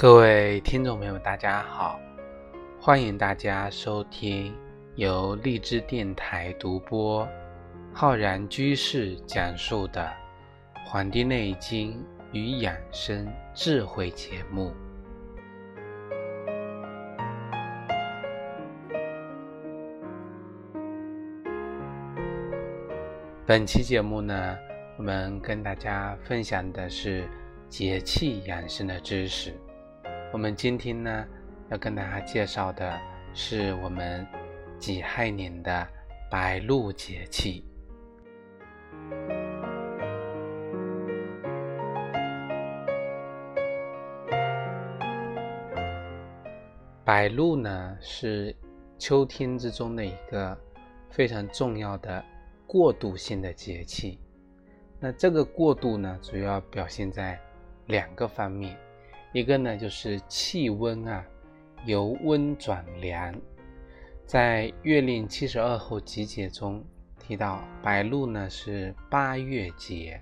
各位听众朋友，大家好，欢迎大家收听由荔枝电台独播、浩然居士讲述的《黄帝内经与养生智慧》节目。本期节目呢，我们跟大家分享的是节气养生的知识。我们今天呢，要跟大家介绍的是我们己亥年的白露节气。白露呢，是秋天之中的一个非常重要的过渡性的节气。那这个过渡呢，主要表现在两个方面。一个呢，就是气温啊，由温转凉。在《月令七十二候集解》中提到，白露呢是八月节，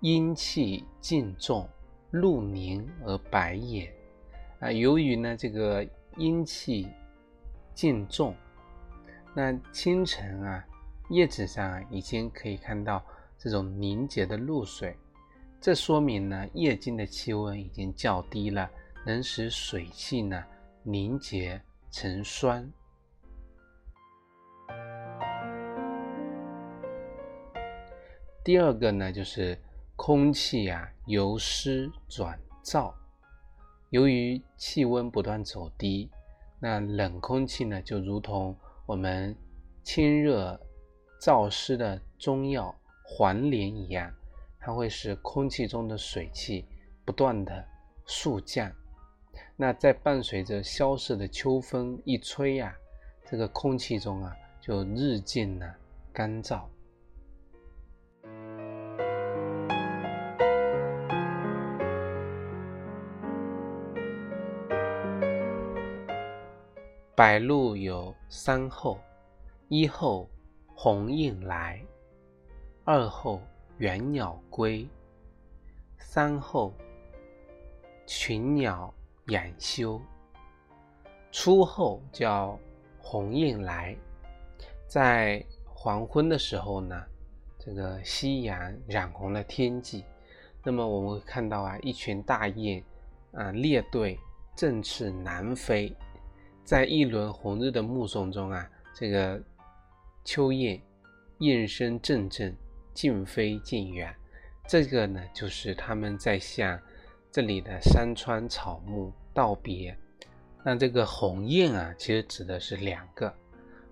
阴气尽重，露凝而白也。啊，由于呢这个阴气尽重，那清晨啊，叶子上已经可以看到这种凝结的露水。这说明呢，夜间的气温已经较低了，能使水汽呢凝结成霜。第二个呢，就是空气啊由湿转燥，由于气温不断走低，那冷空气呢就如同我们清热燥湿的中药黄连一样。它会使空气中的水汽不断的速降，那在伴随着萧瑟的秋风一吹呀，这个空气中啊就日渐的干燥。白露有三候：一候鸿雁来，二候。远鸟归，三后群鸟养休。初后叫鸿雁来，在黄昏的时候呢，这个夕阳染红了天际。那么我们会看到啊，一群大雁啊列队振翅南飞，在一轮红日的目送中啊，这个秋雁雁声阵阵。近飞近远，这个呢，就是他们在向这里的山川草木道别。那这个鸿雁啊，其实指的是两个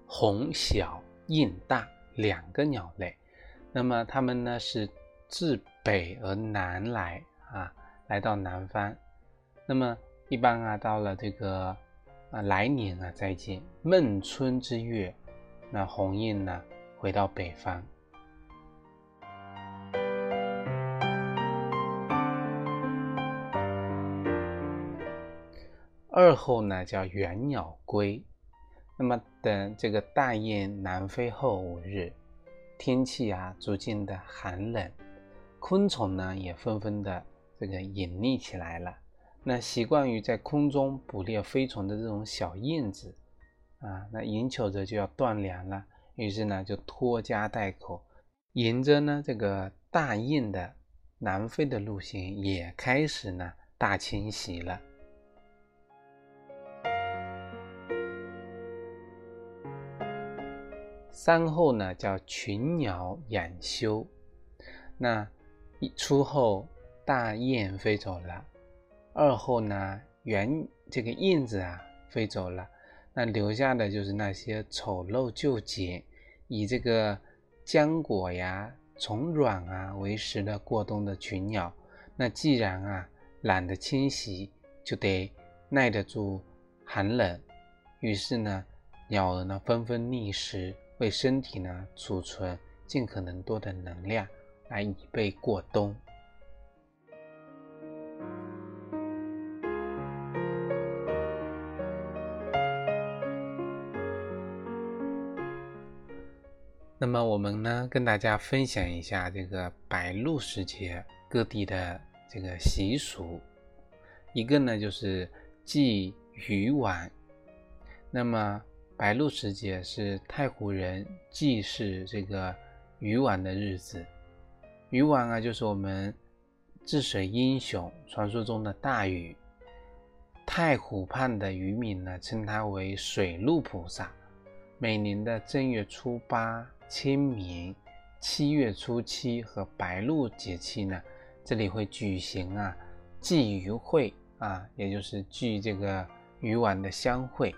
鸿小雁大两个鸟类。那么它们呢，是自北而南来啊，来到南方。那么一般啊，到了这个啊来年啊再见孟春之月，那鸿雁呢回到北方。二后呢叫远鸟归，那么等这个大雁南飞后五日，天气啊逐渐的寒冷，昆虫呢也纷纷的这个隐匿起来了。那习惯于在空中捕猎飞虫的这种小燕子啊，那眼瞅着就要断粮了，于是呢就拖家带口，沿着呢这个大雁的南飞的路线，也开始呢大迁徙了。三后呢叫群鸟养休，那一出后大雁飞走了，二后呢原这个印子啊飞走了，那留下的就是那些丑陋就简，以这个浆果呀、虫卵啊为食的过冬的群鸟。那既然啊懒得清洗，就得耐得住寒冷，于是呢鸟儿呢纷纷觅食。为身体呢储存尽可能多的能量，来以备过冬。那么我们呢跟大家分享一下这个白露时节各地的这个习俗。一个呢就是祭鱼丸。那么白露时节是太湖人祭祀这个鱼丸的日子。鱼丸啊，就是我们治水英雄传说中的大禹。太湖畔的渔民呢，称他为水陆菩萨。每年的正月初八、清明、七月初七和白露节气呢，这里会举行啊祭鱼会啊，也就是祭这个鱼丸的香会。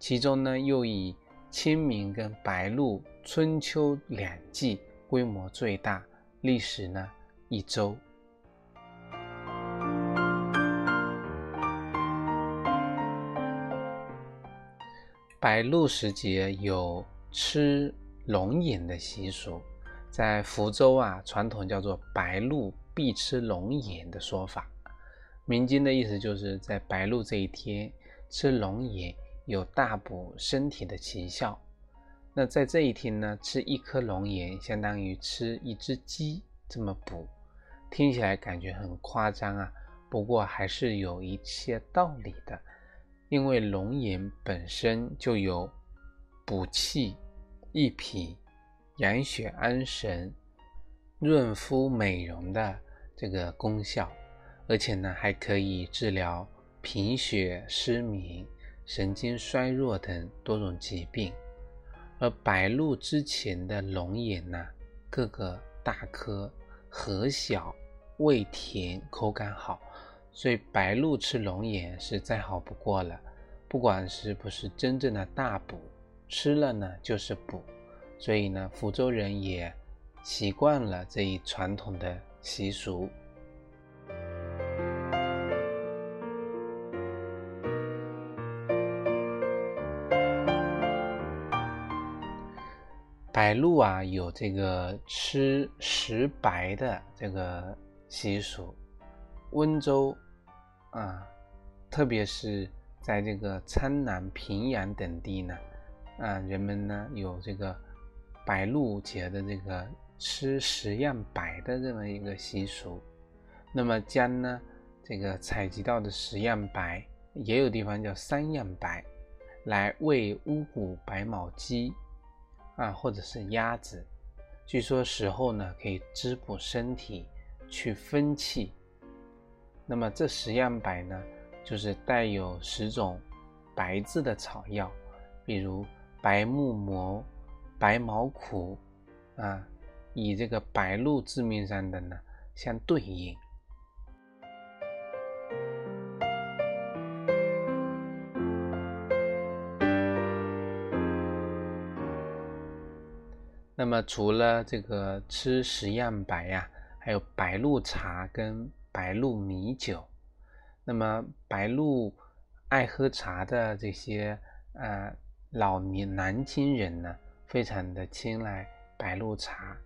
其中呢，又以清明跟白露、春秋两季规模最大，历时呢一周。白露时节有吃龙眼的习俗，在福州啊，传统叫做“白露必吃龙眼”的说法。民间的意思就是在白露这一天吃龙眼有大补身体的奇效。那在这一天呢，吃一颗龙眼相当于吃一只鸡，这么补，听起来感觉很夸张啊。不过还是有一些道理的。因为龙眼本身就有补气、益脾、养血安神、润肤美容的这个功效，而且呢还可以治疗贫血、失眠、神经衰弱等多种疾病。而白露之前的龙眼呢，个个大颗、核小、味甜、口感好。所以白露吃龙眼是再好不过了，不管是不是真正的大补，吃了呢就是补，所以呢福州人也习惯了这一传统的习俗。白露啊有这个吃食白的这个习俗。温州，啊，特别是在这个苍南、平阳等地呢，啊，人们呢有这个白露节的这个吃十样白的这么一个习俗。那么将呢这个采集到的十样白，也有地方叫三样白，来喂乌骨白毛鸡，啊，或者是鸭子。据说食后呢可以滋补身体，去分气。那么这十样白呢，就是带有十种白字的草药，比如白木魔、白毛苦啊，以这个白露字面上的呢相对应。那么除了这个吃十样白呀，还有白露茶跟。白露米酒，那么白露爱喝茶的这些呃老年南京人呢，非常的青睐白露茶。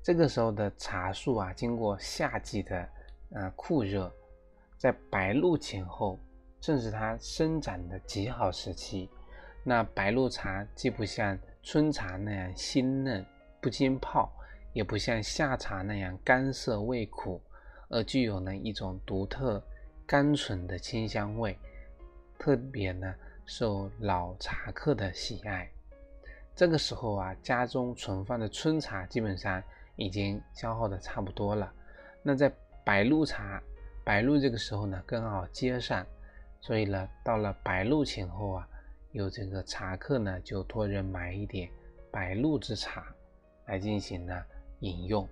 这个时候的茶树啊，经过夏季的呃酷热，在白露前后，正是它生长的极好时期。那白露茶既不像春茶那样鲜嫩不经泡，也不像夏茶那样干涩味苦。而具有呢一种独特甘醇的清香味，特别呢受老茶客的喜爱。这个时候啊，家中存放的春茶基本上已经消耗的差不多了。那在白露茶，白露这个时候呢更好接上，所以呢到了白露前后啊，有这个茶客呢就托人买一点白露之茶来进行呢饮用。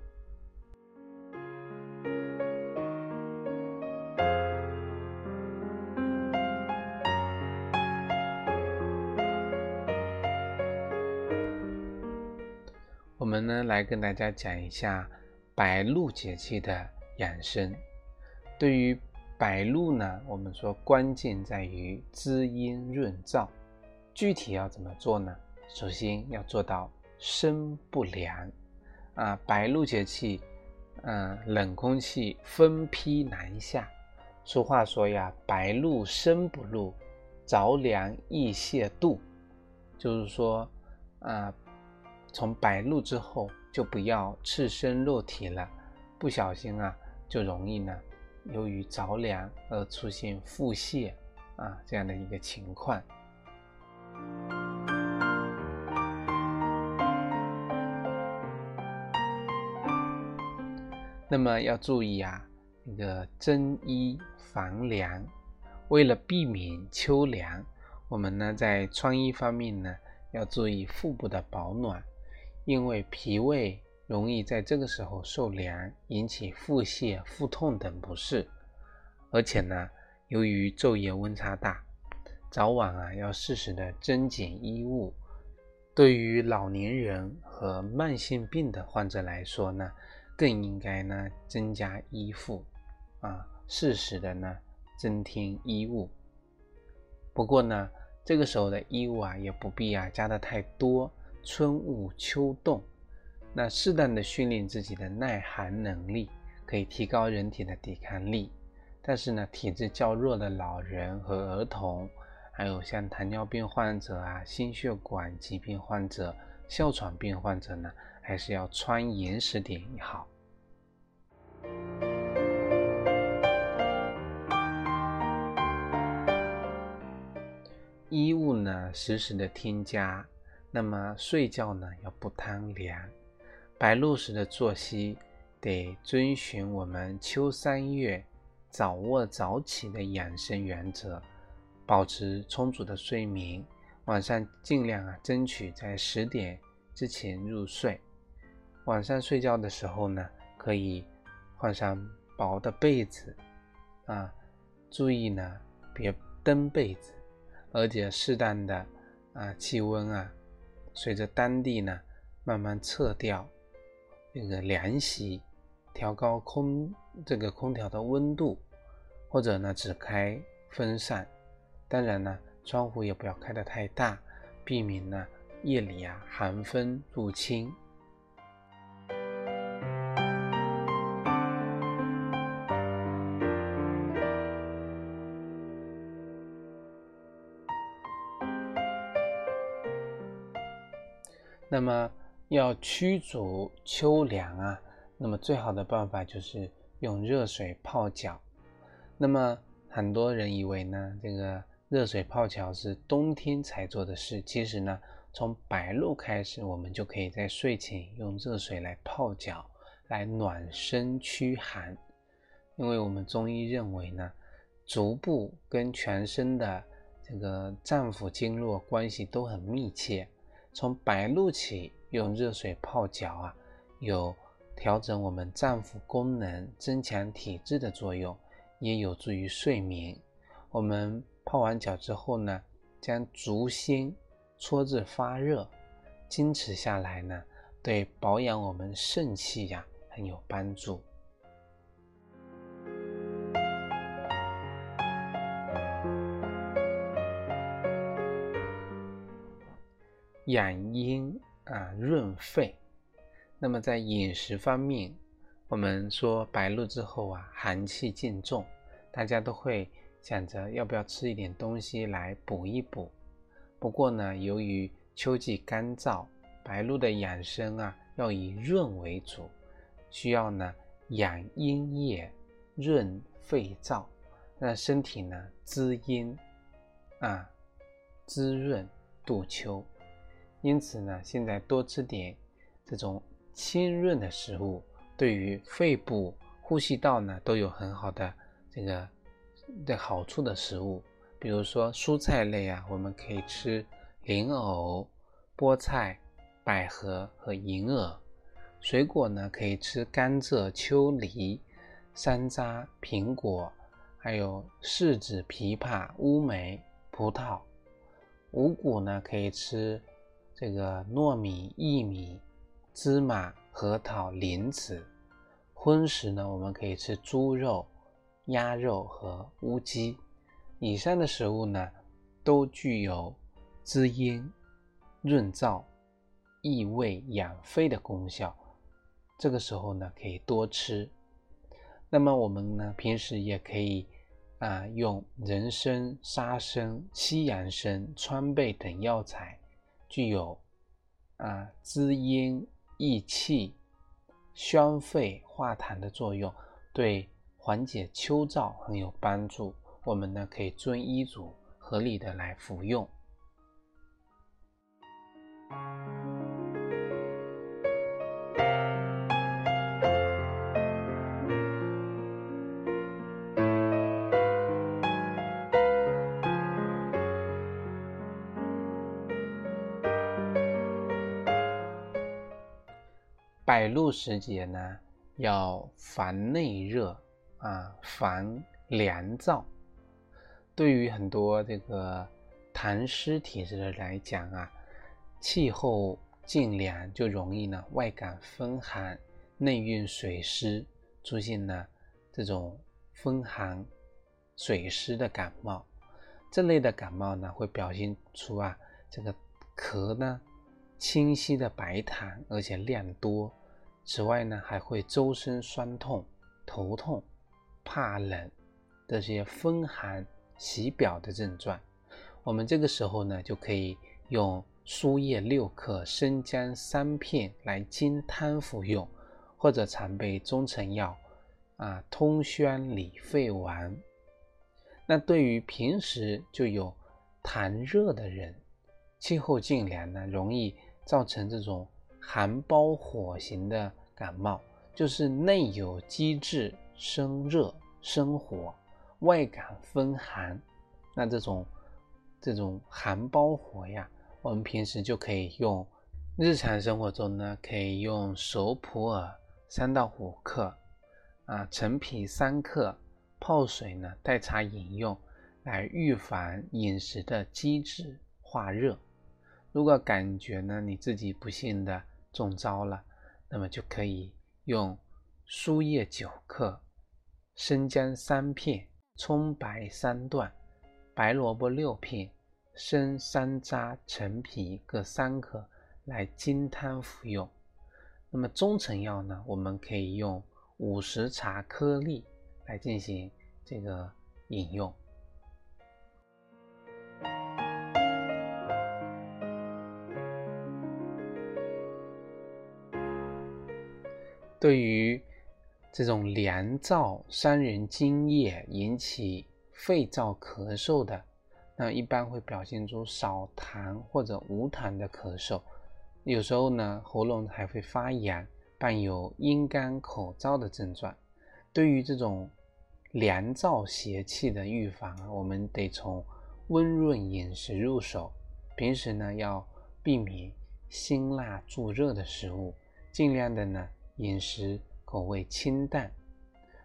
我们呢来跟大家讲一下白露节气的养生。对于白露呢，我们说关键在于滋阴润燥。具体要怎么做呢？首先要做到身不凉啊。白露节气，嗯，冷空气分批南下。俗话说呀，白露身不露，着凉易泄肚。就是说，啊。从白露之后就不要赤身裸体了，不小心啊就容易呢由于着凉而出现腹泻啊这样的一个情况。那么要注意啊，那个增衣防凉。为了避免秋凉，我们呢在穿衣方面呢要注意腹部的保暖，因为脾胃容易在这个时候受凉，引起腹泻、腹痛等不适。而且呢，由于昼夜温差大，早晚啊要适时的增减衣物。对于老年人和慢性病的患者来说呢。更应该呢增加衣服，啊，适时的呢增添衣物。不过呢，这个时候的衣物啊也不必啊加的太多。春捂秋冻，那适当的训练自己的耐寒能力，可以提高人体的抵抗力。但是呢，体质较弱的老人和儿童，还有像糖尿病患者啊、心血管疾病患者、哮喘病患者呢。还是要穿严实点好。衣物呢，时时的添加。那么睡觉呢，要不贪凉。白露时的作息得遵循我们秋三月早卧早起的养生原则，保持充足的睡眠。晚上尽量啊，争取在十点之前入睡。晚上睡觉的时候呢，可以换上薄的被子，啊，注意呢别蹬被子，而且适当的啊气温啊，随着当地呢慢慢撤掉这个凉席，调高空这个空调的温度，或者呢只开风扇，当然呢窗户也不要开得太大，避免呢夜里啊寒风入侵。那么要驱逐秋凉啊，那么最好的办法就是用热水泡脚。那么很多人以为呢，这个热水泡脚是冬天才做的事。其实呢，从白露开始，我们就可以在睡前用热水来泡脚，来暖身驱寒。因为我们中医认为呢，足部跟全身的这个脏腑经络关系都很密切。从白露起用热水泡脚啊，有调整我们脏腑功能、增强体质的作用，也有助于睡眠。我们泡完脚之后呢，将足心搓至发热，坚持下来呢，对保养我们肾气呀很有帮助。养阴啊，润肺。那么在饮食方面，我们说白露之后啊，寒气渐重，大家都会想着要不要吃一点东西来补一补。不过呢，由于秋季干燥，白露的养生啊，要以润为主，需要呢养阴液，润肺燥，让身体呢滋阴啊，滋润度秋。因此呢，现在多吃点这种清润的食物，对于肺部、呼吸道呢都有很好的这个的好处的食物。比如说蔬菜类啊，我们可以吃莲藕、菠菜、百合和银耳；水果呢，可以吃甘蔗、秋梨、山楂、苹果，还有柿子、枇杷、乌梅、葡萄；五谷呢，可以吃。这个糯米、薏米、芝麻、核桃、莲子，荤食呢，我们可以吃猪肉、鸭肉和乌鸡。以上的食物呢，都具有滋阴、润燥、益胃、养肺的功效。这个时候呢，可以多吃。那么我们呢，平时也可以啊，用人参、沙参、西洋参、川贝等药材。具有啊滋阴益气、宣肺化痰的作用，对缓解秋燥很有帮助。我们呢可以遵医嘱合理的来服用。百露时节呢，要防内热啊，防凉燥。对于很多这个痰湿体质的来讲啊，气候渐凉就容易呢外感风寒，内蕴水湿，出现呢这种风寒水湿的感冒。这类的感冒呢，会表现出啊这个咳呢。清晰的白痰，而且量多。此外呢，还会周身酸痛、头痛、怕冷这些风寒袭表的症状。我们这个时候呢，就可以用输液六克、生姜三片来煎汤服用，或者常备中成药啊，通宣理肺丸。那对于平时就有痰热的人，气候渐凉呢，容易。造成这种寒包火型的感冒，就是内有积滞生热生火，外感风寒。那这种这种寒包火呀，我们平时就可以用，日常生活中呢，可以用熟普洱三到五克，啊，陈皮三克，泡水呢代茶饮用，来预防饮食的积滞化热。如果感觉呢你自己不幸的中招了，那么就可以用输液九克、生姜三片、葱白三段、白萝卜六片、生山楂、陈皮各三克来煎汤服用。那么中成药呢，我们可以用五十茶颗粒来进行这个饮用。对于这种凉燥伤人津液、引起肺燥咳嗽的，那一般会表现出少痰或者无痰的咳嗽，有时候呢喉咙还会发痒，伴有阴干口燥的症状。对于这种凉燥邪气的预防啊，我们得从温润饮食入手，平时呢要避免辛辣助热的食物，尽量的呢。饮食口味清淡。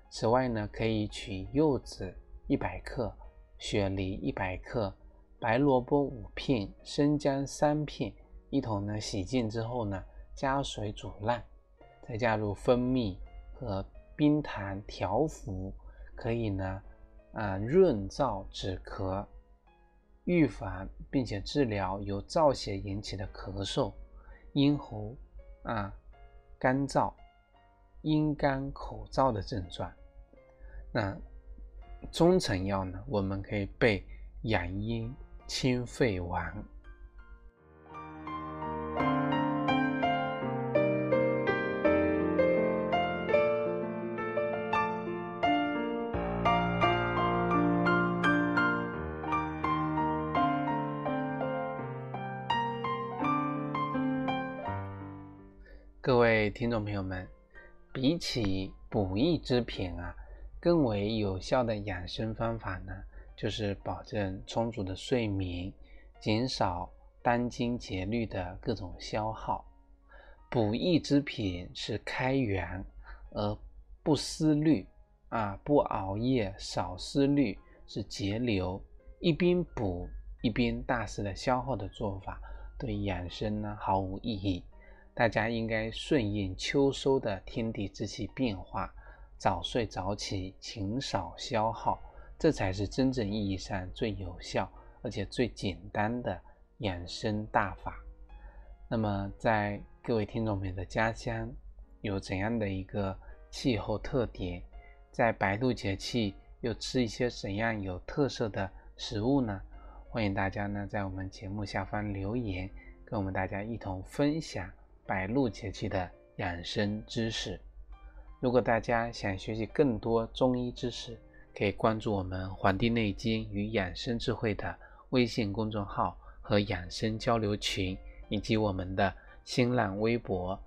此外呢，可以取柚子一百克、雪梨一百克、白萝卜五片、生姜三片，一同呢洗净之后呢，加水煮烂，再加入蜂蜜和冰糖调服，可以呢啊润燥止咳，预防并且治疗由燥邪引起的咳嗽、咽喉啊。干燥、阴干口燥的症状，那中成药呢？我们可以备养阴清肺丸。各位听众朋友们，比起补益之品啊，更为有效的养生方法呢，就是保证充足的睡眠，减少当今节律的各种消耗。补益之品是开源，而不思虑啊，不熬夜，少思虑是节流。一边补一边大肆的消耗的做法，对养生呢毫无意义。大家应该顺应秋收的天地之气变化，早睡早起，勤少消耗，这才是真正意义上最有效而且最简单的养生大法。那么，在各位听众朋友的家乡有怎样的一个气候特点？在白露节气又吃一些怎样有特色的食物呢？欢迎大家呢在我们节目下方留言，跟我们大家一同分享。白露节气的养生知识，如果大家想学习更多中医知识，可以关注我们《黄帝内经与养生智慧》的微信公众号和养生交流群，以及我们的新浪微博。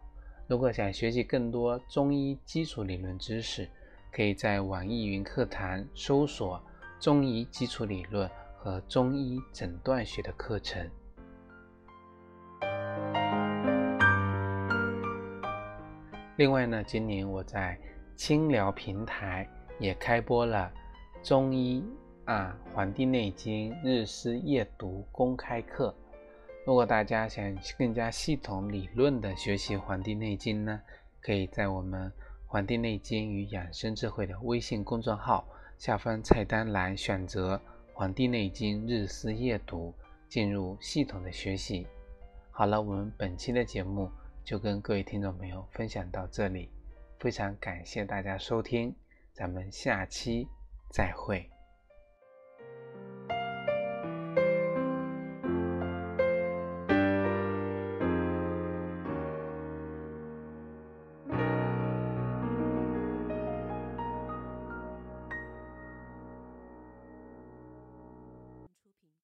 如果想学习更多中医基础理论知识，可以在网易云课堂搜索“中医基础理论”和“中医诊断学”的课程。另外呢，今年我在清聊平台也开播了中医啊《黄帝内经》日思夜读公开课。如果大家想更加系统理论的学习《黄帝内经》呢，可以在我们《黄帝内经与养生智慧》的微信公众号下方菜单栏选择《黄帝内经日思夜读》，进入系统的学习。好了，我们本期的节目。就跟各位听众朋友分享到这里，非常感谢大家收听，咱们下期再会。